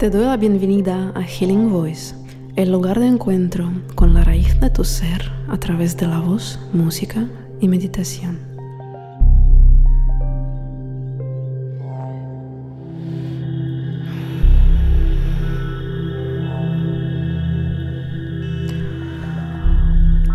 Te doy la bienvenida a Healing Voice, el lugar de encuentro con la raíz de tu ser a través de la voz, música y meditación.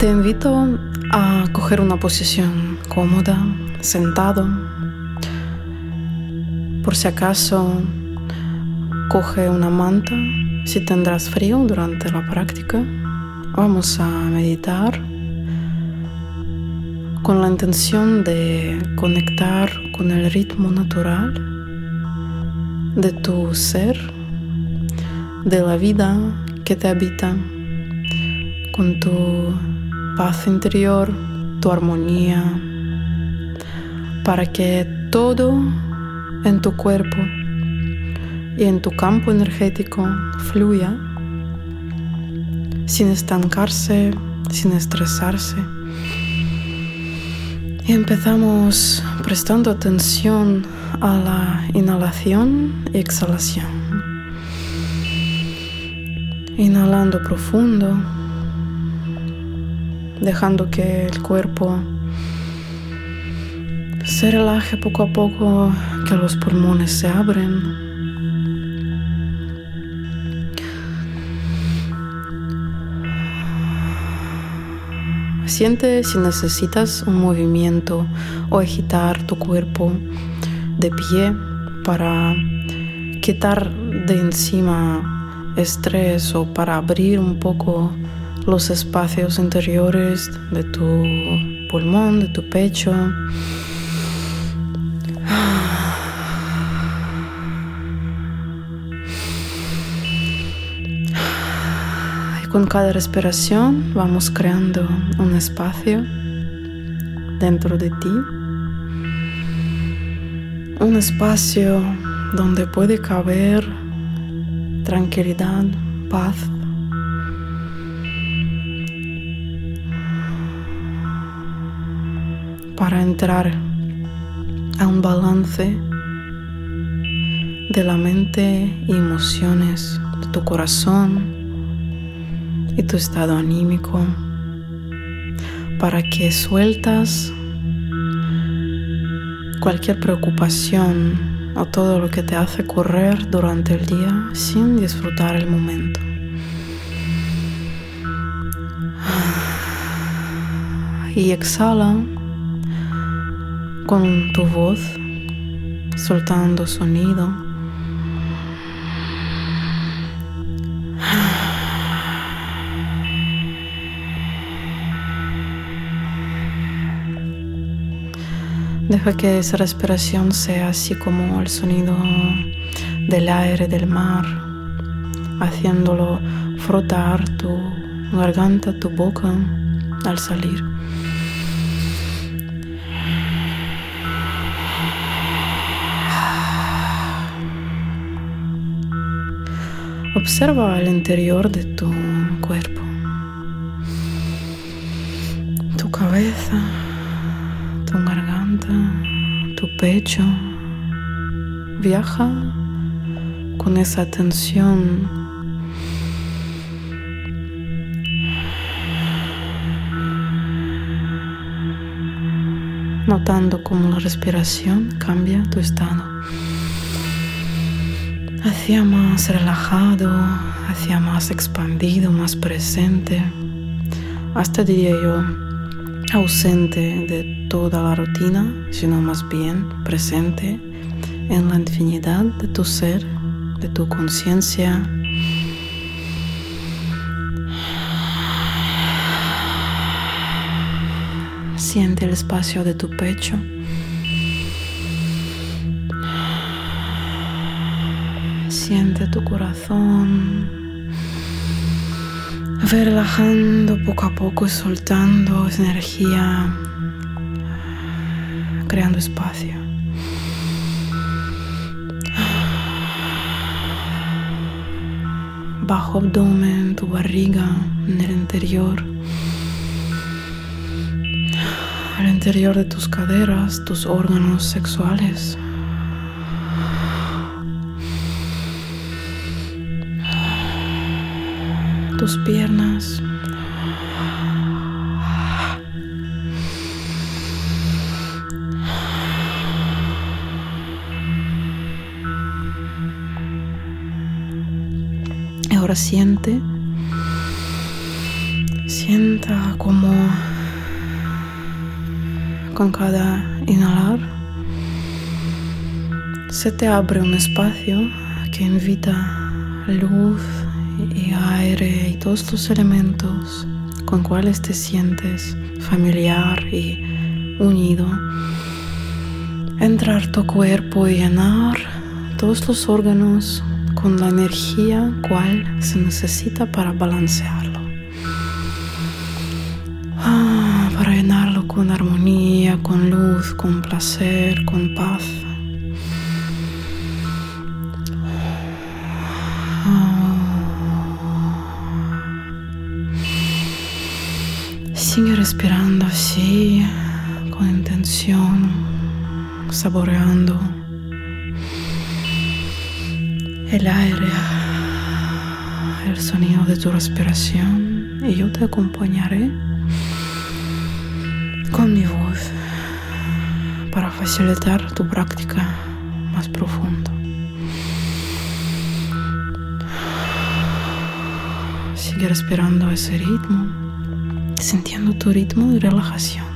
Te invito a coger una posición cómoda, sentado. Por si acaso Coge una manta si tendrás frío durante la práctica. Vamos a meditar con la intención de conectar con el ritmo natural de tu ser, de la vida que te habita, con tu paz interior, tu armonía, para que todo en tu cuerpo y en tu campo energético fluya sin estancarse, sin estresarse. Y empezamos prestando atención a la inhalación y exhalación. Inhalando profundo, dejando que el cuerpo se relaje poco a poco, que los pulmones se abren Siente si necesitas un movimiento o agitar tu cuerpo de pie para quitar de encima estrés o para abrir un poco los espacios interiores de tu pulmón, de tu pecho. Con cada respiración vamos creando un espacio dentro de ti, un espacio donde puede caber tranquilidad, paz. para entrar a un balance de la mente y emociones de tu corazón, y tu estado anímico para que sueltas cualquier preocupación o todo lo que te hace correr durante el día sin disfrutar el momento. Y exhala con tu voz, soltando sonido Deja que esa respiración sea así como el sonido del aire del mar, haciéndolo frotar tu garganta, tu boca al salir. Observa el interior de tu cuerpo, tu cabeza pecho. Viaja con esa atención. Notando cómo la respiración cambia tu estado. Hacia más relajado, hacia más expandido, más presente. Hasta diría yo ausente de toda la rutina, sino más bien presente en la infinidad de tu ser, de tu conciencia. Siente el espacio de tu pecho. Siente tu corazón relajando poco a poco soltando esa energía, creando espacio. Bajo abdomen, tu barriga, en el interior. Al interior de tus caderas, tus órganos sexuales. Tus piernas. Ahora siente, sienta como con cada inhalar se te abre un espacio que invita luz y aire y todos los elementos con cuales te sientes familiar y unido. Entrar tu cuerpo y llenar todos los órganos con la energía cual se necesita para balancearlo. Ah, para llenarlo con armonía, con luz, con placer, con paz. Así, con intención, saboreando el aire, el sonido de tu respiración y yo te acompañaré con mi voz para facilitar tu práctica más profunda. Sigue respirando ese ritmo sintiendo tu ritmo de relajación.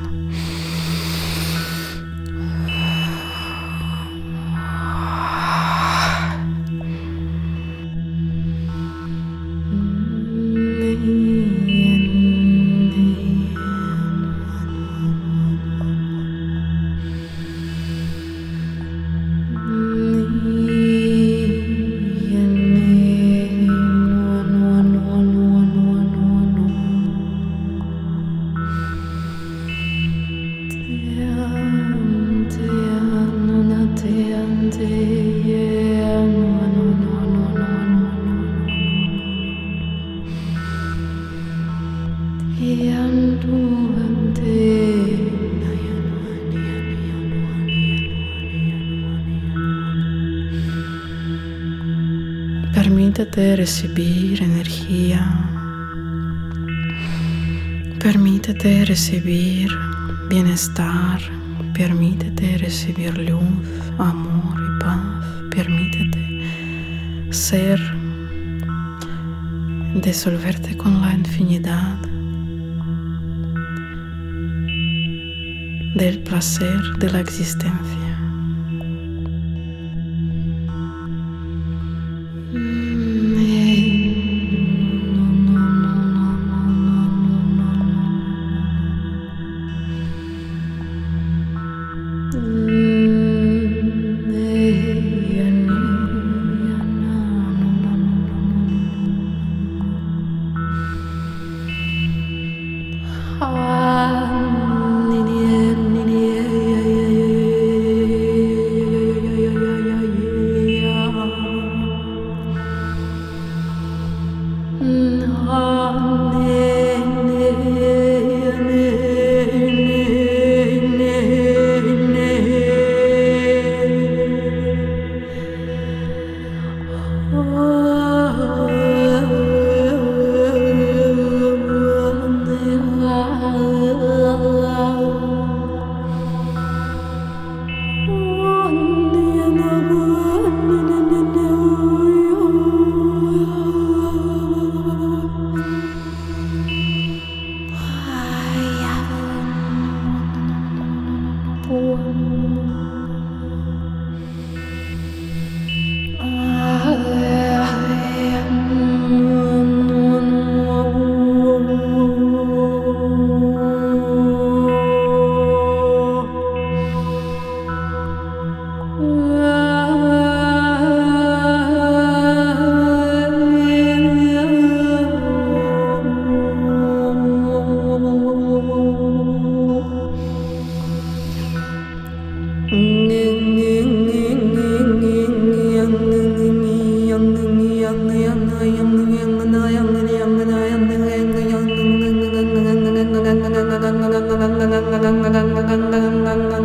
Permítete recibir energía. Permítete recibir bienestar. Permítete recibir luz, amor y paz. Permítete ser, disolverte con la infinidad del placer de la existencia. 好啊。la la la la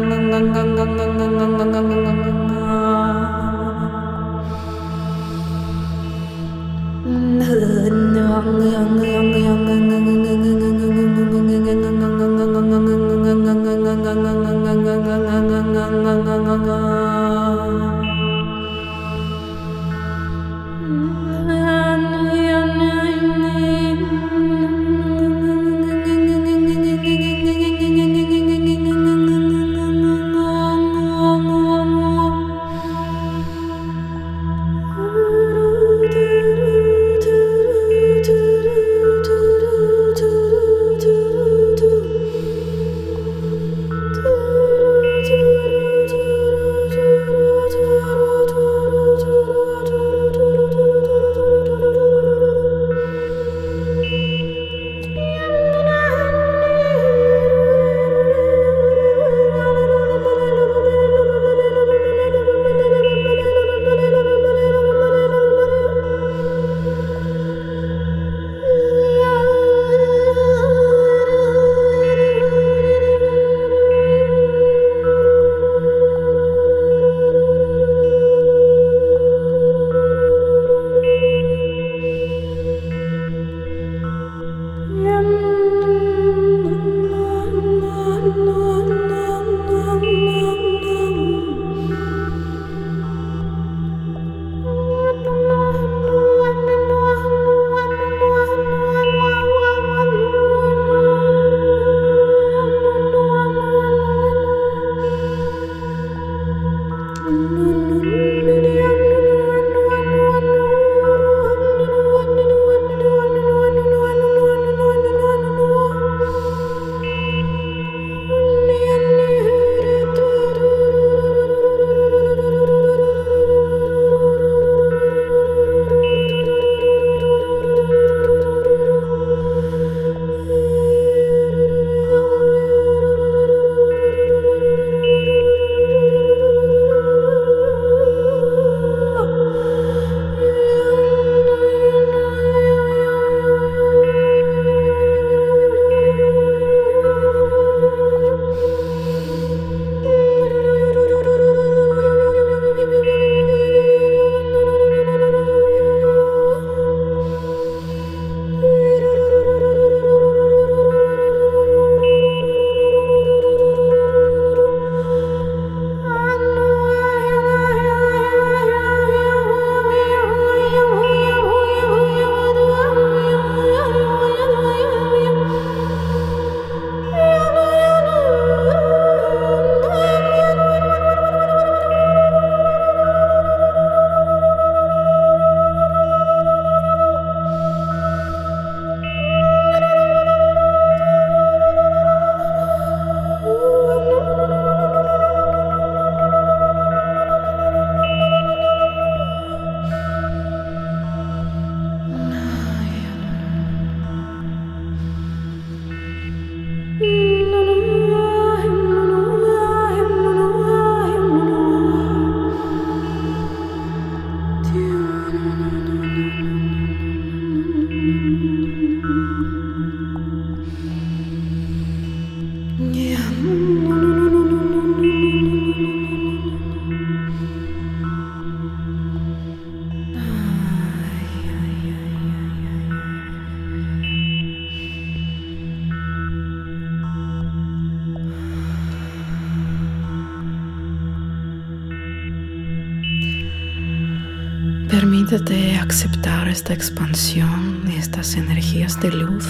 Permítete aceptar esta expansión y estas energías de luz.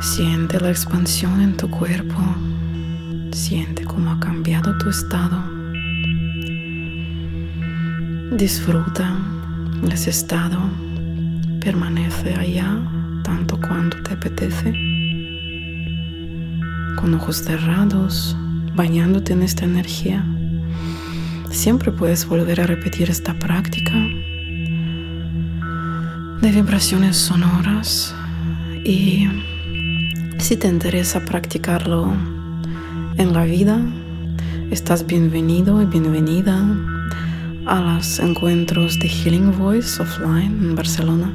Siente la expansión en tu cuerpo. Siente cómo ha cambiado tu estado. Disfruta ese estado. Permanece allá tanto cuanto te apetece. Con ojos cerrados, bañándote en esta energía. Siempre puedes volver a repetir esta práctica de vibraciones sonoras y si te interesa practicarlo en la vida, estás bienvenido y bienvenida a los encuentros de Healing Voice offline en Barcelona.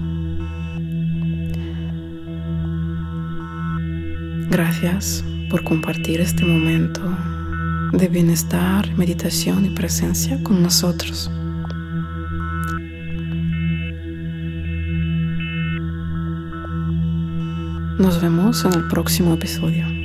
Gracias por compartir este momento de bienestar, meditación y presencia con nosotros. Nos vemos en el próximo episodio.